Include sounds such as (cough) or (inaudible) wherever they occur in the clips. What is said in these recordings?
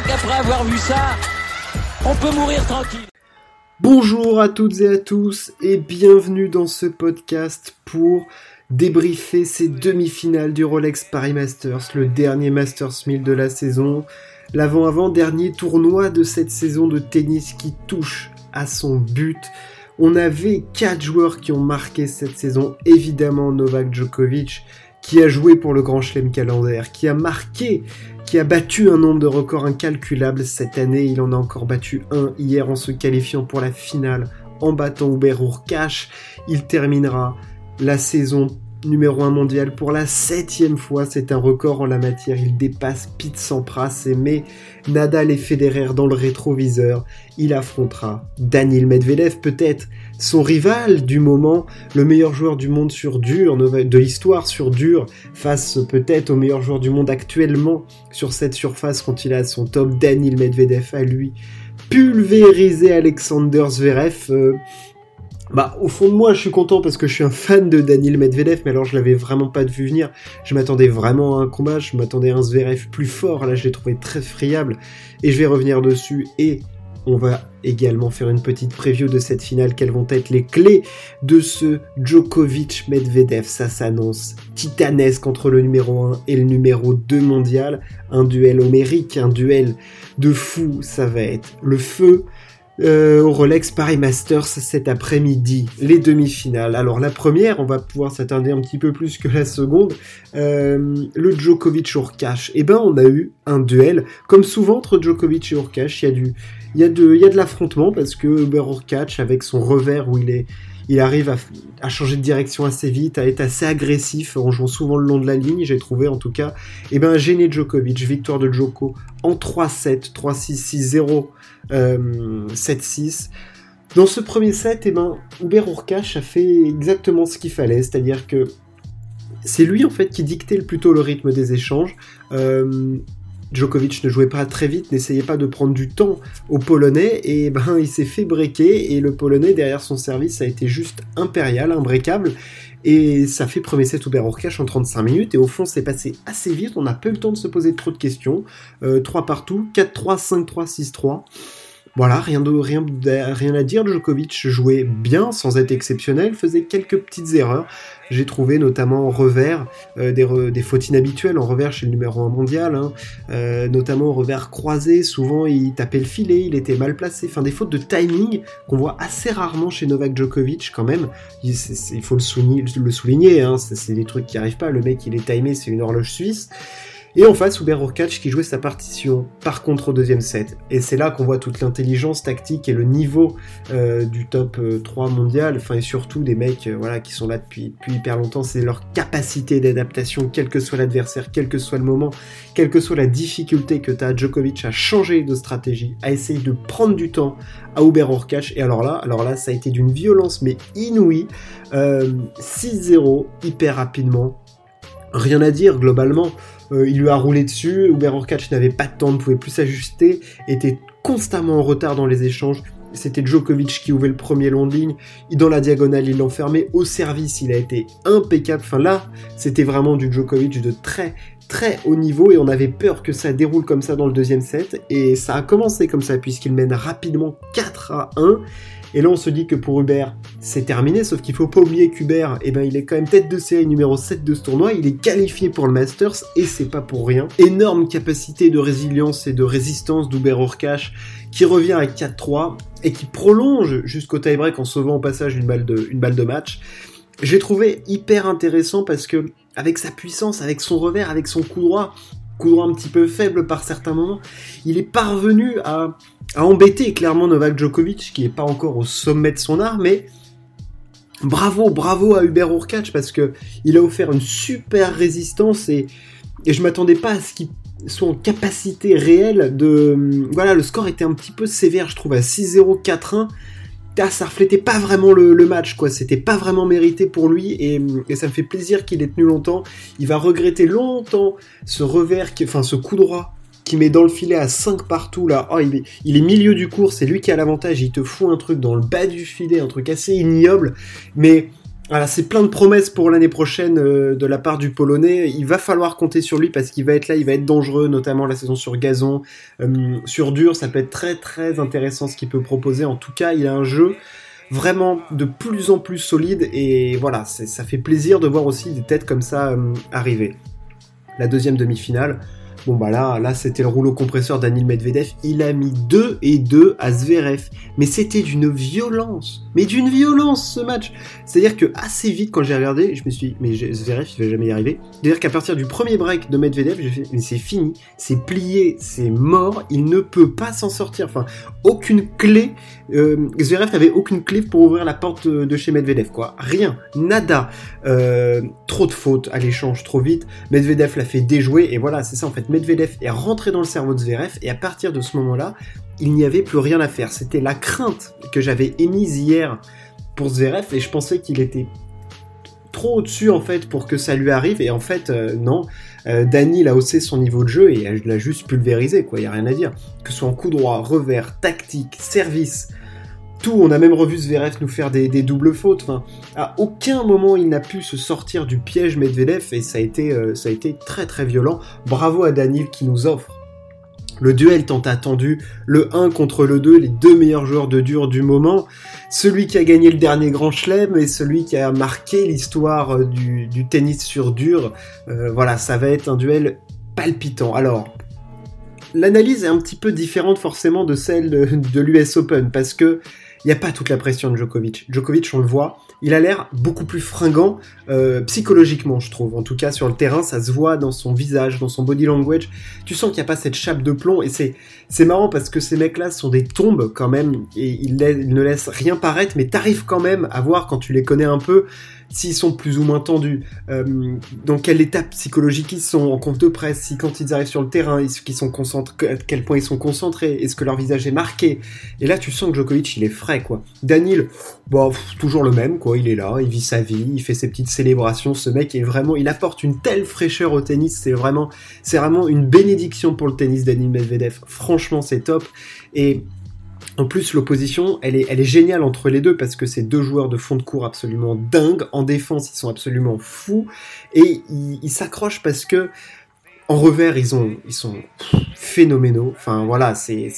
crois qu'après avoir vu ça, on peut mourir tranquille. Bonjour à toutes et à tous et bienvenue dans ce podcast pour débriefer ces demi-finales du Rolex Paris Masters, le dernier Masters 1000 de la saison, l'avant-avant-dernier tournoi de cette saison de tennis qui touche à son but. On avait quatre joueurs qui ont marqué cette saison, évidemment Novak Djokovic, qui a joué pour le Grand Chelem calendaire, qui a marqué, qui a battu un nombre de records incalculables cette année. Il en a encore battu un hier en se qualifiant pour la finale en battant Hubert Hurkacz. Il terminera la saison numéro 1 mondial pour la septième fois. C'est un record en la matière. Il dépasse Pete Sampras et met Nadal et Federer dans le rétroviseur. Il affrontera Daniel Medvedev, peut-être son rival du moment, le meilleur joueur du monde sur dur, de l'histoire sur dur, face peut-être au meilleur joueur du monde actuellement sur cette surface quand il a son top, Daniel Medvedev à lui. Pulvériser Alexander Zverev. Euh, bah, au fond de moi, je suis content parce que je suis un fan de Daniel Medvedev, mais alors je l'avais vraiment pas vu venir. Je m'attendais vraiment à un combat, je m'attendais à un Zverev plus fort. Là, je l'ai trouvé très friable et je vais revenir dessus. Et on va également faire une petite preview de cette finale. Quelles vont être les clés de ce Djokovic-Medvedev Ça s'annonce titanesque entre le numéro 1 et le numéro 2 mondial. Un duel homérique, un duel de fou. Ça va être le feu euh, au Rolex Paris Masters cet après-midi, les demi-finales. Alors la première, on va pouvoir s'attarder un petit peu plus que la seconde, euh, le Djokovic Urkash. Eh ben on a eu un duel, comme souvent entre Djokovic et Urkash, il y a du, il y a de, il y a de l'affrontement parce que Uber Urkash avec son revers où il est il arrive à, changer de direction assez vite, à être assez agressif en jouant souvent le long de la ligne, j'ai trouvé en tout cas. Et eh ben gêné Djokovic, victoire de Djoko en 3-7, 3-6, 6-0, 7-6. Dans ce premier set, eh ben, Hubert Urkash a fait exactement ce qu'il fallait, c'est-à-dire que c'est lui en fait qui dictait plutôt le rythme des échanges. Euh, Djokovic ne jouait pas très vite, n'essayait pas de prendre du temps au Polonais, et ben il s'est fait breaker, et le Polonais derrière son service a été juste impérial, imbreakable, et ça fait premier set Uber Urkash en 35 minutes, et au fond c'est passé assez vite, on n'a pas eu le temps de se poser trop de questions, 3 euh, partout, 4-3, 5-3, 6-3, voilà, rien, de, rien, rien à dire. Djokovic jouait bien sans être exceptionnel, faisait quelques petites erreurs. J'ai trouvé notamment en revers euh, des, fautes inhabituelles en revers chez le numéro 1 mondial, hein. euh, notamment en revers croisé. Souvent il tapait le filet, il était mal placé. Enfin, des fautes de timing qu'on voit assez rarement chez Novak Djokovic quand même. Il, faut le souligner, hein. c'est des trucs qui arrivent pas. Le mec il est timé, c'est une horloge suisse. Et en face, Hubert Urkacz qui jouait sa partition par contre au deuxième set. Et c'est là qu'on voit toute l'intelligence tactique et le niveau euh, du top 3 euh, mondial, enfin et surtout des mecs euh, voilà, qui sont là depuis, hyper longtemps, c'est leur capacité d'adaptation, quel que soit l'adversaire, quel que soit le moment, quelle que soit la difficulté que tu as, Djokovic à changer de stratégie, à essayer de prendre du temps à Hubert Urkacz. Et alors là, alors là, ça a été d'une violence mais inouïe. 6-0 hyper rapidement. Rien à dire globalement. Euh, il lui a roulé dessus, Uber Urkac n'avait pas de temps, ne pouvait plus s'ajuster, était constamment en retard dans les échanges. C'était Djokovic qui ouvrait le premier long de ligne. Dans la diagonale, il l'enfermait. Au service, il a été impeccable. Enfin là, c'était vraiment du Djokovic de très très haut niveau et on avait peur que ça déroule comme ça dans le deuxième set. Et ça a commencé comme ça puisqu'il mène rapidement 4 à 1. Et là, on se dit que pour Hubert, c'est terminé, sauf qu'il faut pas oublier qu'Hubert, eh ben, il est quand même tête de série numéro 7 de ce tournoi, il est qualifié pour le Masters, et c'est pas pour rien. Énorme capacité de résilience et de résistance d'Hubert Urkash, qui revient à 4-3, et qui prolonge jusqu'au tie-break en sauvant au passage une balle de match. J'ai trouvé hyper intéressant parce que, avec sa puissance, avec son revers, avec son coup droit, coup droit un petit peu faible par certains moments, il est parvenu à a embêté clairement Novak Djokovic, qui n'est pas encore au sommet de son art, mais bravo, bravo à Hubert Urkacz, parce que il a offert une super résistance et, et je m'attendais pas à ce qu'il soit en capacité réelle de... Voilà, le score était un petit peu sévère, je trouve, à 6-0, 4-1. Ça reflétait pas vraiment le, match, quoi. C'était pas vraiment mérité pour lui, et, ça me fait plaisir qu'il ait tenu longtemps. Il va regretter longtemps ce revers, qui, enfin ce coup droit qui met dans le filet à 5 partout là. Oh, il, est, il est milieu du cours, c'est lui qui a l'avantage, il te fout un truc dans le bas du filet, un truc assez ignoble, mais voilà, c'est plein de promesses pour l'année prochaine euh, de la part du Polonais. Il va falloir compter sur lui parce qu'il va être là, il va être dangereux, notamment la saison sur gazon, euh, sur dur. Ça peut être très très intéressant ce qu'il peut proposer. En tout cas, il a un jeu vraiment de plus en plus solide et voilà, ça fait plaisir de voir aussi des têtes comme ça euh, arriver. La deuxième demi-finale, Bon bah là, là c'était le rouleau compresseur d'Anil Medvedev. Il a mis 2 et 2 à Zverev. Mais c'était d'une violence. Mais d'une violence ce match. C'est-à-dire que assez vite quand j'ai regardé, je me suis dit, mais Zverev il va jamais y arriver. C'est-à-dire qu'à partir du premier break de Medvedev, c'est fini, c'est plié, c'est mort, il ne peut pas s'en sortir. Enfin, aucune clé. Euh, Zverev n'avait aucune clé pour ouvrir la porte de chez Medvedev, quoi. Rien, nada. Euh, trop de fautes à l'échange trop vite. Medvedev l'a fait déjouer et voilà, c'est ça en fait. Medvedev est rentré dans le cerveau de Zverev et à partir de ce moment-là, il n'y avait plus rien à faire. C'était la crainte que j'avais émise hier pour Zverev et je pensais qu'il était trop au-dessus en fait pour que ça lui arrive et en fait euh, non. Euh, Dany a haussé son niveau de jeu et elle l'a juste pulvérisé quoi, il y a rien à dire. Que ce soit en coup droit, revers, tactique, service, tout, on a même revu Zverev nous faire des, doubles fautes. À aucun moment il n'a pu se sortir du piège Medvedev et ça a été, euh, ça a été très très violent. Bravo à Daniel qui nous offre le duel tant attendu, le 1 contre le 2, les deux meilleurs joueurs de dur du moment, celui qui a gagné le dernier grand chelem et celui qui a marqué l'histoire euh, du, tennis sur dur. Euh, voilà, ça va être un duel palpitant. Alors, l'analyse est un petit peu différente forcément de celle de l'US Open parce que il n'y a pas toute la pression de Djokovic. Djokovic, on le voit, il a l'air beaucoup plus fringant euh, psychologiquement, je trouve. En tout cas, sur le terrain, ça se voit dans son visage, dans son body language. Tu sens qu'il n'y a pas cette chape de plomb et c'est c'est marrant parce que ces mecs-là sont des tombes quand même et ils, ils ne laissent rien paraître, mais t'arrives quand même à voir quand tu les connais un peu s'ils sont plus ou moins tendus, euh, dans quelle étape psychologique ils sont en compte de presse, si quand ils arrivent sur le terrain, est-ce à quel point ils sont concentrés, est-ce que leur visage est marqué? Et là, tu sens que Djokovic, il est frais, quoi. Daniel, bon, toujours le même, quoi. Il est là, il vit sa vie, il fait ses petites célébrations. Ce mec est vraiment, il apporte une telle fraîcheur au tennis. C'est vraiment, c'est vraiment une bénédiction pour le tennis, Daniel Medvedev. Franchement, c'est top. Et en plus, l'opposition, elle est, elle est géniale entre les deux parce que c'est deux joueurs de fond de cours absolument dingues. En défense, ils sont absolument fous. Et ils s'accrochent parce que en revers, ils, ont, ils sont phénoménaux. Enfin voilà, c'est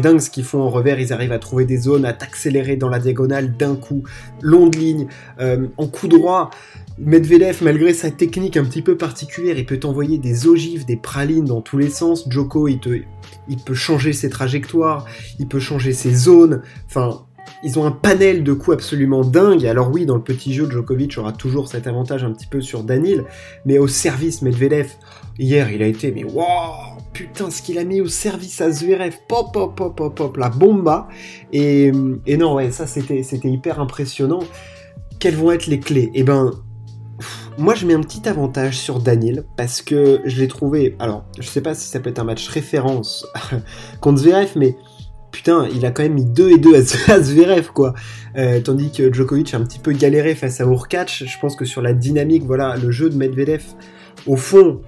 dingue ce qu'ils font en revers. Ils arrivent à trouver des zones, à t'accélérer dans la diagonale d'un coup, longue ligne, euh, en coup droit. Medvedev, malgré sa technique un petit peu particulière, il peut t'envoyer des ogives, des pralines dans tous les sens. Joko, il, te, il peut changer ses trajectoires, il peut changer ses zones. Enfin, ils ont un panel de coups absolument dingue. Alors oui, dans le petit jeu, Djokovic aura toujours cet avantage un petit peu sur Danil, mais au service Medvedev, Hier, il a été, mais waouh, putain, ce qu'il a mis au service à Zverev, pop, pop, pop, pop, pop, la bomba. Et, et non, ouais, ça c'était, hyper impressionnant. Quelles vont être les clés? Eh ben, moi je mets un petit avantage sur Daniel parce que je l'ai trouvé. Alors, je sais pas si ça peut être un match référence (laughs) contre Zverev, mais putain, il a quand même mis 2 et 2 à (laughs) Zverev, quoi. Euh, tandis que Djokovic a un petit peu galéré face à Urkac. Je pense que sur la dynamique, voilà, le jeu de Medvedev, au fond,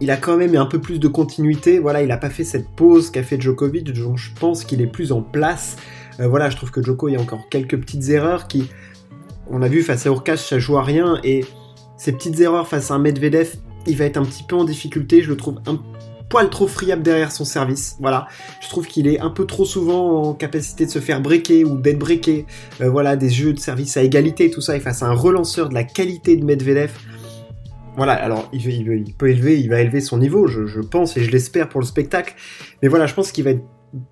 il a quand même un peu plus de continuité. Voilà, il n'a pas fait cette pause qu'a fait Djokovic, donc je pense qu'il est plus en place. Euh, voilà, je trouve que Djoko, il y a encore quelques petites erreurs qui, on a vu face à Urkash, ça joue à rien, et ces petites erreurs face à un Medvedev, il va être un petit peu en difficulté. Je le trouve un poil trop friable derrière son service. Voilà, je trouve qu'il est un peu trop souvent en capacité de se faire breaker ou d'être breaké. Euh, voilà, des jeux de service à égalité, tout ça, et face à un relanceur de la qualité de Medvedev voilà, alors il, va élever son niveau, je, pense et je l'espère pour le spectacle. Mais voilà, je pense qu'il va être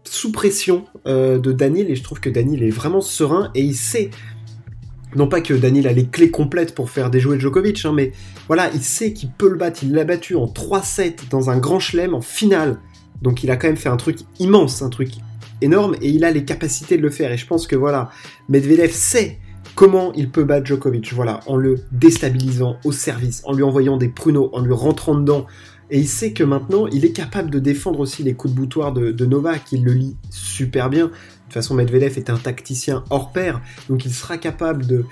sous pression euh, de Daniel et je trouve que Daniel est vraiment serein et il sait. Non pas que Daniel a les clés complètes pour faire déjouer Djokovic, hein, mais voilà, il sait qu'il peut le battre. Il l'a battu en 3-7 dans un grand chelem en finale. Donc il a quand même fait un truc immense, un truc énorme, et il a les capacités de le faire. Et je pense que voilà, Medvedev sait comment il peut battre Djokovic, voilà, en le déstabilisant au service, en lui envoyant des pruneaux, en lui rentrant dedans. Et il sait que maintenant, il est capable de défendre aussi les coups de boutoir de, Novak, il le lit super bien. De toute façon, Medvedev est un tacticien hors pair, donc il sera capable de,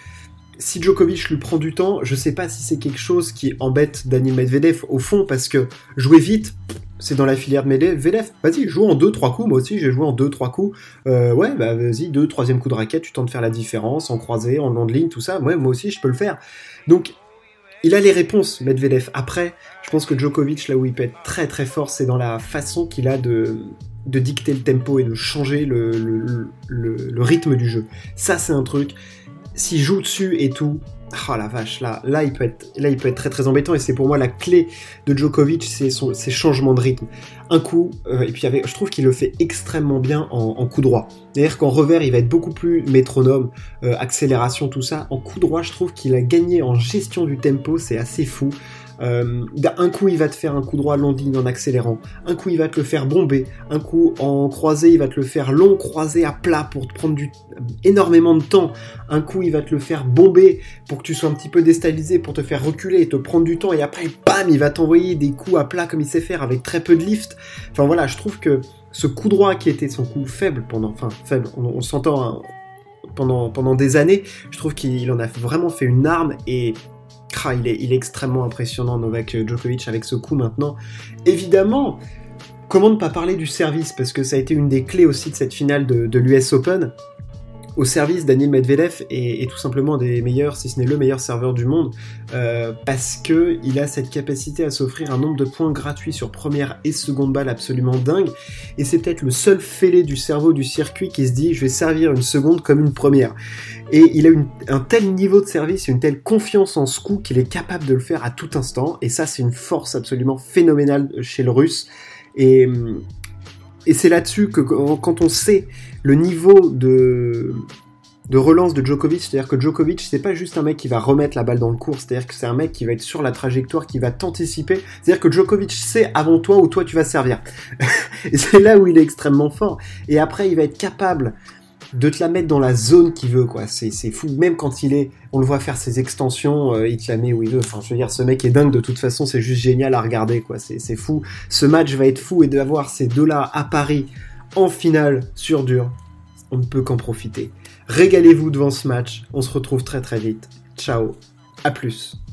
si Djokovic lui prend du temps, je sais pas si c'est quelque chose qui embête Daniel Medvedev au fond, parce que jouer vite, c'est dans la filière de Medvedev. Vas-y, joue en 2-3 coups. Moi aussi, j'ai joué en 2-3 coups. Euh, ouais, bah vas-y, 2 troisième coup de raquette, tu tentes de faire la différence en croisé, en long de ligne, tout ça. Ouais, moi aussi, je peux le faire. Donc, il a les réponses, Medvedev. Après, je pense que Djokovic, là où il peut être très très fort, c'est dans la façon qu'il a de, dicter le tempo et de changer le, le, le rythme du jeu. Ça, c'est un truc. S'il joue dessus et tout, oh la vache, là, là, il peut être, là, il peut être très très embêtant et c'est pour moi la clé de Djokovic, c'est ses changements de rythme. Un coup, euh, et puis je trouve qu'il le fait extrêmement bien en, coup droit. C'est-à-dire qu'en revers, il va être beaucoup plus métronome, euh, accélération, tout ça. En coup droit, je trouve qu'il a gagné en gestion du tempo, c'est assez fou. Euh, un coup, il va te faire un coup droit long ligne en accélérant. Un coup, il va te le faire bomber. Un coup, en croisé, il va te le faire long croisé à plat pour te prendre du, énormément de temps. Un coup, il va te le faire bomber pour que tu sois un petit peu déstabilisé, pour te faire reculer et te prendre du temps. Et après, bam, il va t'envoyer des coups à plat comme il sait faire avec très peu de lift. Enfin voilà, je trouve que ce coup droit qui était son coup faible pendant, enfin faible, on, s'entend hein, pendant, pendant des années, je trouve qu'il en a vraiment fait une arme et il, est, il est extrêmement impressionnant, Novak Djokovic, avec ce coup maintenant. Évidemment, comment ne pas parler du service? Parce que ça a été une des clés aussi de cette finale de l'US Open au service Daniel Medvedev est, tout simplement des meilleurs, si ce n'est le meilleur serveur du monde, euh, parce que il a cette capacité à s'offrir un nombre de points gratuits sur première et seconde balle absolument dingue, et c'est peut-être le seul fêlé du cerveau du circuit qui se dit je vais servir une seconde comme une première. Et il a un tel niveau de service, une telle confiance en ce coup qu'il est capable de le faire à tout instant, et ça c'est une force absolument phénoménale chez le russe. Et, et c'est là-dessus que quand on sait le niveau de, de relance de Djokovic, c'est-à-dire que Djokovic, c'est pas juste un mec qui va remettre la balle dans le cours, c'est-à-dire que c'est un mec qui va être sur la trajectoire, qui va t'anticiper, c'est-à-dire que Djokovic sait avant toi où toi tu vas servir. (laughs) et c'est là où il est extrêmement fort. Et après, il va être capable de te la mettre dans la zone qu'il veut, quoi. C'est, fou. Même quand il est, on le voit faire ses extensions, il te la met où il veut. Enfin, je veux dire, ce mec est dingue de toute façon, c'est juste génial à regarder, quoi. C'est, c'est fou. Ce match va être fou et d'avoir ces deux-là à Paris en finale sur dur, on ne peut qu'en profiter. Régalez-vous devant ce match. On se retrouve très très vite. Ciao. À plus.